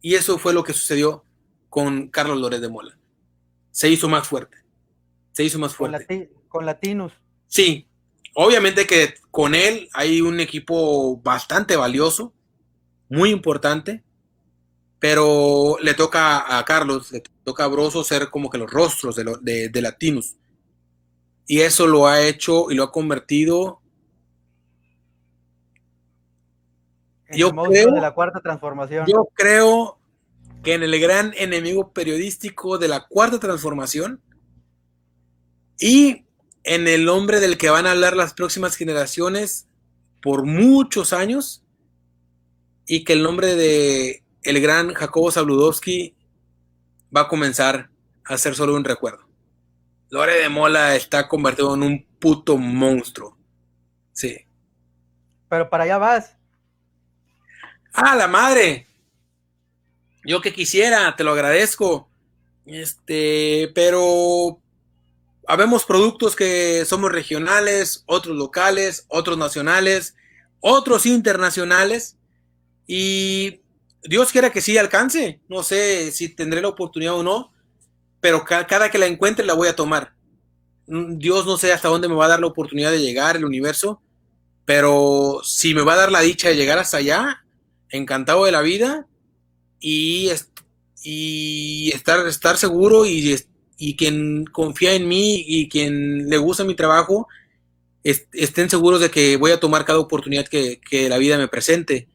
Y eso fue lo que sucedió con Carlos Lórez de Mola. Se hizo más fuerte. Se hizo más fuerte. Con, Latinos. Sí, obviamente que con él hay un equipo bastante valioso, muy importante, pero le toca a Carlos, le toca a Broso ser como que los rostros de, de, Latinos. Y eso lo ha hecho y lo ha convertido yo creo, de la cuarta transformación. Yo creo que en el gran enemigo periodístico de la cuarta transformación y en el hombre del que van a hablar las próximas generaciones por muchos años y que el nombre de el gran Jacobo Zabludowski va a comenzar a ser solo un recuerdo. Lore de Mola está convertido en un puto monstruo. Sí. Pero para allá vas. ¡Ah, la madre! Yo que quisiera, te lo agradezco. Este, pero habemos productos que somos regionales, otros locales, otros nacionales, otros internacionales. Y Dios quiera que sí alcance. No sé si tendré la oportunidad o no, pero cada que la encuentre la voy a tomar. Mm, Dios no sé hasta dónde me va a dar la oportunidad de llegar, el universo, pero si me va a dar la dicha de llegar hasta allá, encantado de la vida y, y estar, estar seguro y, y, quien confía en mí y quien le gusta mi trabajo, estén seguros de que voy a tomar cada oportunidad que, la vida me presente.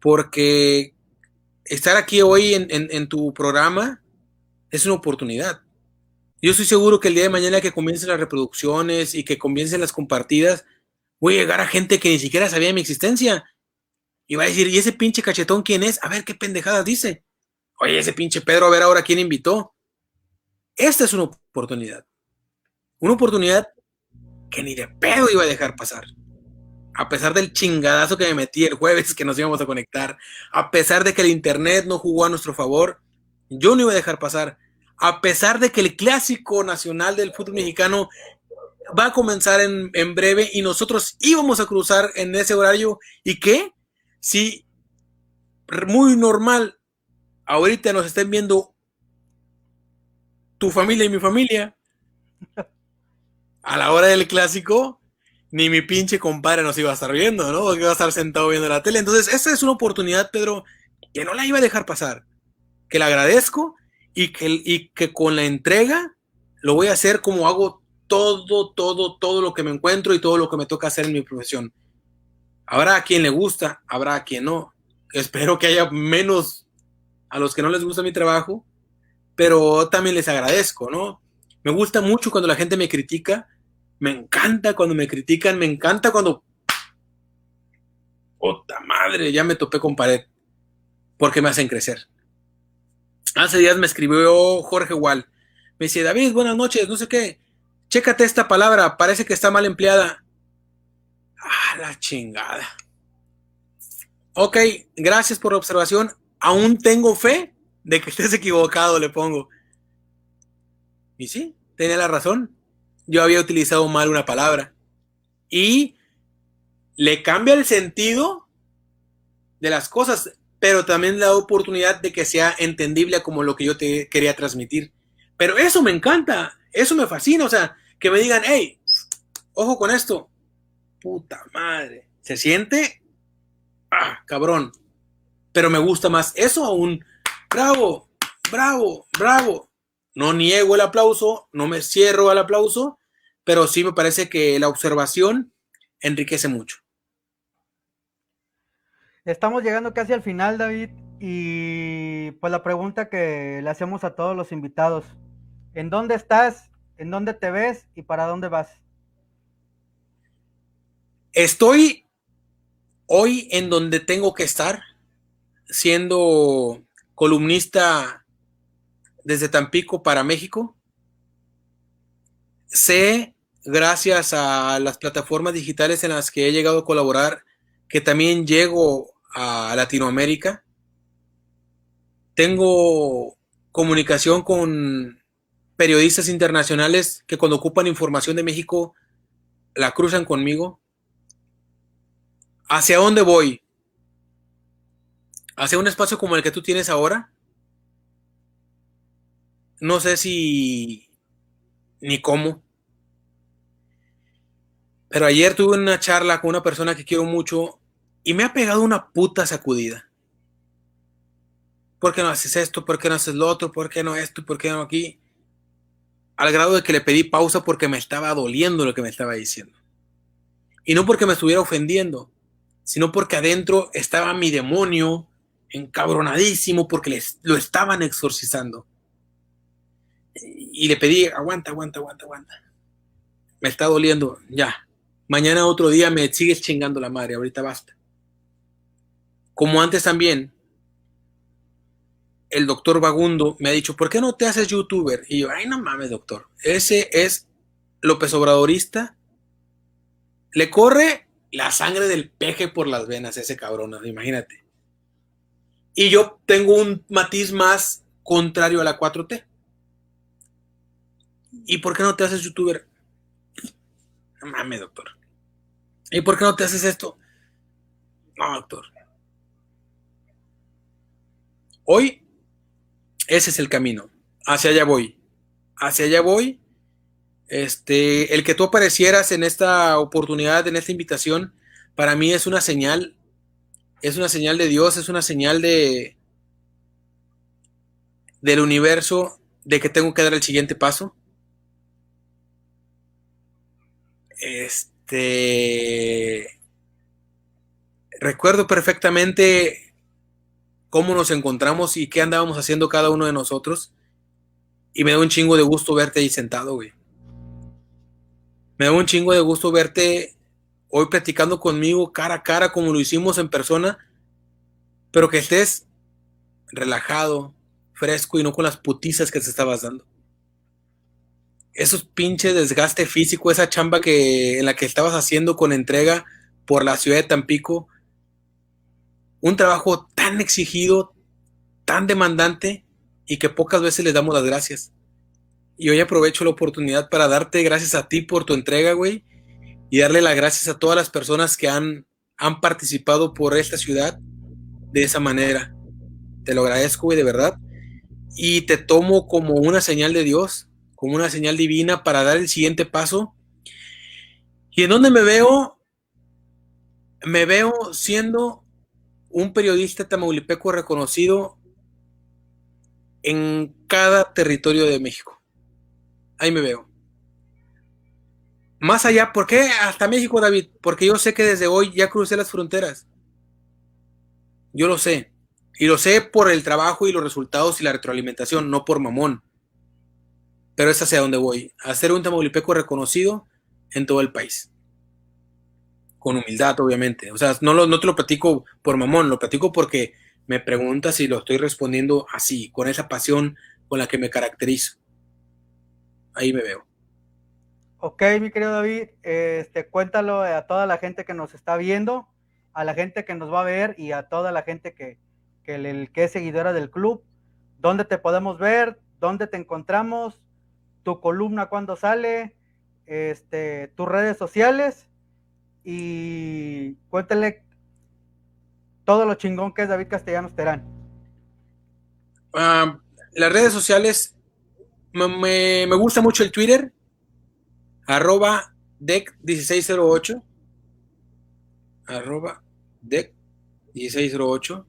Porque estar aquí hoy en, tu programa es una oportunidad. Yo estoy seguro que el día de mañana que comiencen las reproducciones y que comiencen las compartidas, voy a llegar a gente que ni siquiera sabía mi existencia y va a decir, ¿y ese pinche cachetón quién es? A ver qué pendejadas dice. Oye, ese pinche Pedro, a ver ahora quién invitó. Esta es una oportunidad. Una oportunidad que ni de pedo iba a dejar pasar. A pesar del chingadazo que me metí el jueves que nos íbamos a conectar, a pesar de que el internet no jugó a nuestro favor, yo no iba a dejar pasar. A pesar de que el clásico nacional del fútbol mexicano va a comenzar en, en breve y nosotros íbamos a cruzar en ese horario. ¿Y qué? si muy normal ahorita nos estén viendo tu familia y mi familia, a la hora del clásico, ni mi pinche compadre nos iba a estar viendo, ¿no? Porque iba a estar sentado viendo la tele. Entonces, esa es una oportunidad, Pedro, que no la iba a dejar pasar. Que la agradezco y que, y que con la entrega lo voy a hacer como hago todo, todo, todo lo que me encuentro y todo lo que me toca hacer en mi profesión. Habrá a quien le gusta, habrá a quien no. Espero que haya menos a los que no les gusta mi trabajo, pero también les agradezco, ¿no? Me gusta mucho cuando la gente me critica, me encanta cuando me critican, me encanta cuando... ¡Puta madre! Ya me topé con pared, porque me hacen crecer. Hace días me escribió Jorge Wall. Me dice, David, buenas noches, no sé qué. Chécate esta palabra, parece que está mal empleada. Ah, la chingada. Ok, gracias por la observación. Aún tengo fe de que estés equivocado, le pongo. Y sí, tenía la razón. Yo había utilizado mal una palabra. Y le cambia el sentido de las cosas, pero también le da oportunidad de que sea entendible como lo que yo te quería transmitir. Pero eso me encanta, eso me fascina, o sea, que me digan, hey, ojo con esto, puta madre. Se siente, ah, cabrón. Pero me gusta más eso aún. Bravo, bravo, bravo. No niego el aplauso, no me cierro al aplauso, pero sí me parece que la observación enriquece mucho. Estamos llegando casi al final, David, y pues la pregunta que le hacemos a todos los invitados, ¿en dónde estás? ¿En dónde te ves? ¿Y para dónde vas? Estoy hoy en donde tengo que estar, siendo columnista desde Tampico para México. Sé, gracias a las plataformas digitales en las que he llegado a colaborar, que también llego a Latinoamérica. Tengo comunicación con periodistas internacionales que cuando ocupan información de México la cruzan conmigo. ¿Hacia dónde voy? ¿Hacia un espacio como el que tú tienes ahora? No sé si ni cómo. Pero ayer tuve una charla con una persona que quiero mucho y me ha pegado una puta sacudida. ¿Por qué no haces esto? ¿Por qué no haces lo otro? ¿Por qué no esto? ¿Por qué no aquí? Al grado de que le pedí pausa porque me estaba doliendo lo que me estaba diciendo. Y no porque me estuviera ofendiendo, sino porque adentro estaba mi demonio encabronadísimo porque lo estaban exorcizando. Y le pedí, aguanta, aguanta, aguanta, aguanta. Me está doliendo, ya. Mañana otro día me sigues chingando la madre, ahorita basta como antes también, el doctor Vagundo me ha dicho, ¿por qué no te haces youtuber? Y yo, ay, no mames, doctor. Ese es López Obradorista. Le corre la sangre del peje por las venas ese cabrón, imagínate. Y yo tengo un matiz más contrario a la 4T. ¿Y por qué no te haces youtuber? No mames, doctor. ¿Y por qué no te haces esto? No, doctor. Hoy, ese es el camino. Hacia allá voy. Hacia allá voy. Este, el que tú aparecieras en esta oportunidad, en esta invitación, para mí es una señal. Es una señal de Dios, es una señal de del universo de que tengo que dar el siguiente paso. Este recuerdo perfectamente cómo nos encontramos y qué andábamos haciendo cada uno de nosotros. Y me da un chingo de gusto verte ahí sentado, güey. Me da un chingo de gusto verte hoy platicando conmigo cara a cara como lo hicimos en persona, pero que estés relajado, fresco y no con las putizas que te estabas dando. Esos pinches desgaste físico, esa chamba que en la que estabas haciendo con entrega por la ciudad de Tampico, un trabajo tan exigido, tan demandante y que pocas veces les damos las gracias. Y hoy aprovecho la oportunidad para darte gracias a ti por tu entrega, güey, y darle las gracias a todas las personas que han, han participado por esta ciudad de esa manera. Te lo agradezco, güey, de verdad. Y te tomo como una señal de Dios, como una señal divina para dar el siguiente paso. ¿Y en dónde me veo? Me veo siendo un periodista tamaulipeco reconocido en cada territorio de México. Ahí me veo. Más allá, ¿por qué hasta México, David? Porque yo sé que desde hoy ya crucé las fronteras. Yo lo sé. Y lo sé por el trabajo y los resultados y la retroalimentación, no por mamón. Pero es hacia donde voy. A ser un tamaulipeco reconocido en todo el país con humildad, obviamente. O sea, no, no te lo platico por mamón, lo platico porque me preguntas si lo estoy respondiendo así, con esa pasión con la que me caracterizo. Ahí me veo. Ok, mi querido David, este, cuéntalo a toda la gente que nos está viendo, a la gente que nos va a ver y a toda la gente que, que, es seguidora del club, dónde te podemos ver, dónde te encontramos, tu columna cuando sale, este, tus redes sociales. Y cuéntale todo lo chingón que es David Castellanos Terán. Ah, las redes sociales, me, gusta mucho el Twitter, arroba DEC1608, arroba DEC1608.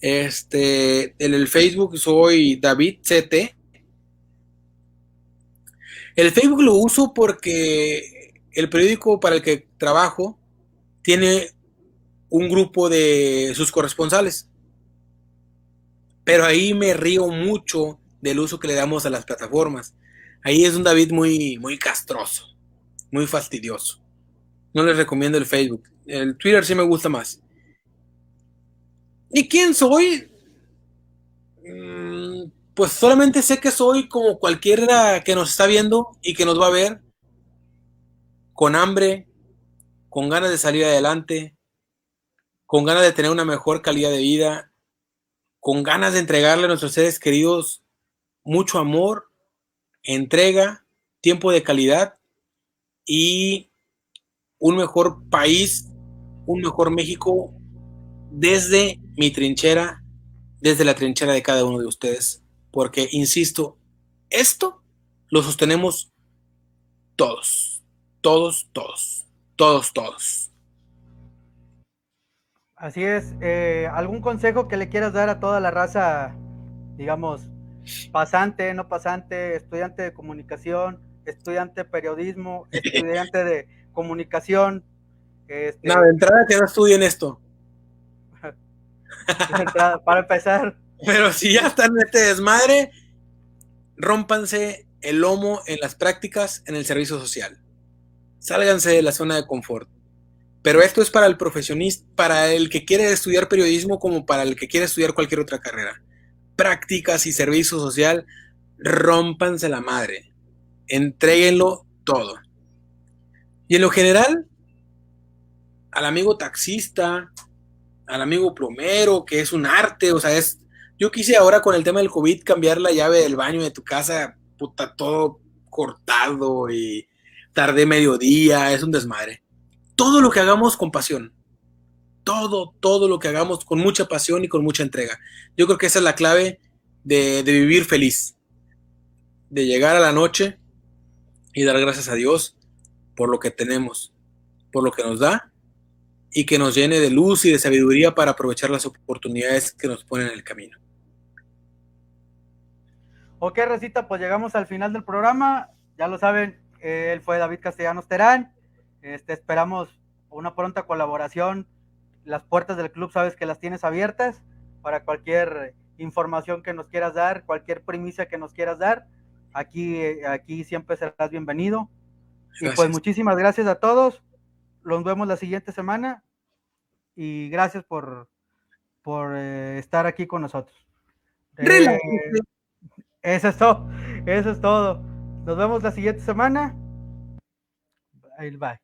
Este, en el Facebook soy David CT. El Facebook lo uso porque el periódico para el que trabajo tiene un grupo de sus corresponsales. Pero ahí me río mucho del uso que le damos a las plataformas. Ahí es un David muy, muy castroso, muy fastidioso. No les recomiendo el Facebook. El Twitter sí me gusta más. ¿Y quién soy? Mm, pues solamente sé que soy como cualquiera que nos está viendo y que nos va a ver, con hambre, con ganas de salir adelante, con ganas de tener una mejor calidad de vida, con ganas de entregarle a nuestros seres queridos mucho amor, entrega, tiempo de calidad y un mejor país, un mejor México desde mi trinchera, desde la trinchera de cada uno de ustedes. Porque, insisto, esto lo sostenemos todos, todos, todos, todos, todos. Así es. Eh, ¿Algún consejo que le quieras dar a toda la raza, digamos, pasante, no pasante, estudiante de comunicación, estudiante de periodismo, estudiante de comunicación? Este... No, de entrada que no estudien esto. para empezar. Pero si ya están en este desmadre, rómpanse el lomo en las prácticas en el servicio social. Sálganse de la zona de confort. Pero esto es para el profesionista, para el que quiere estudiar periodismo como para el que quiere estudiar cualquier otra carrera. Prácticas y servicio social, rómpanse la madre. Entréguenlo todo. Y en lo general, al amigo taxista, al amigo plomero, que es un arte, o sea, es... Yo quise ahora con el tema del COVID cambiar la llave del baño de tu casa, puta, todo cortado y tardé mediodía, es un desmadre. Todo lo que hagamos con pasión. Todo, todo lo que hagamos con mucha pasión y con mucha entrega. Yo creo que esa es la clave de, vivir feliz. De llegar a la noche y dar gracias a Dios por lo que tenemos, por lo que nos da y que nos llene de luz y de sabiduría para aprovechar las oportunidades que nos ponen en el camino. Ok, Recita, pues llegamos al final del programa. Ya lo saben, él fue David Castellanos Terán. Este, esperamos una pronta colaboración. Las puertas del club sabes que las tienes abiertas para cualquier información que nos quieras dar, cualquier primicia que nos quieras dar. Aquí, aquí siempre serás bienvenido. Y pues muchísimas gracias a todos. Los vemos la siguiente semana y gracias por, por eh, estar aquí con nosotros. Eh, eso es todo, eso es todo. Nos vemos la siguiente semana. Bye.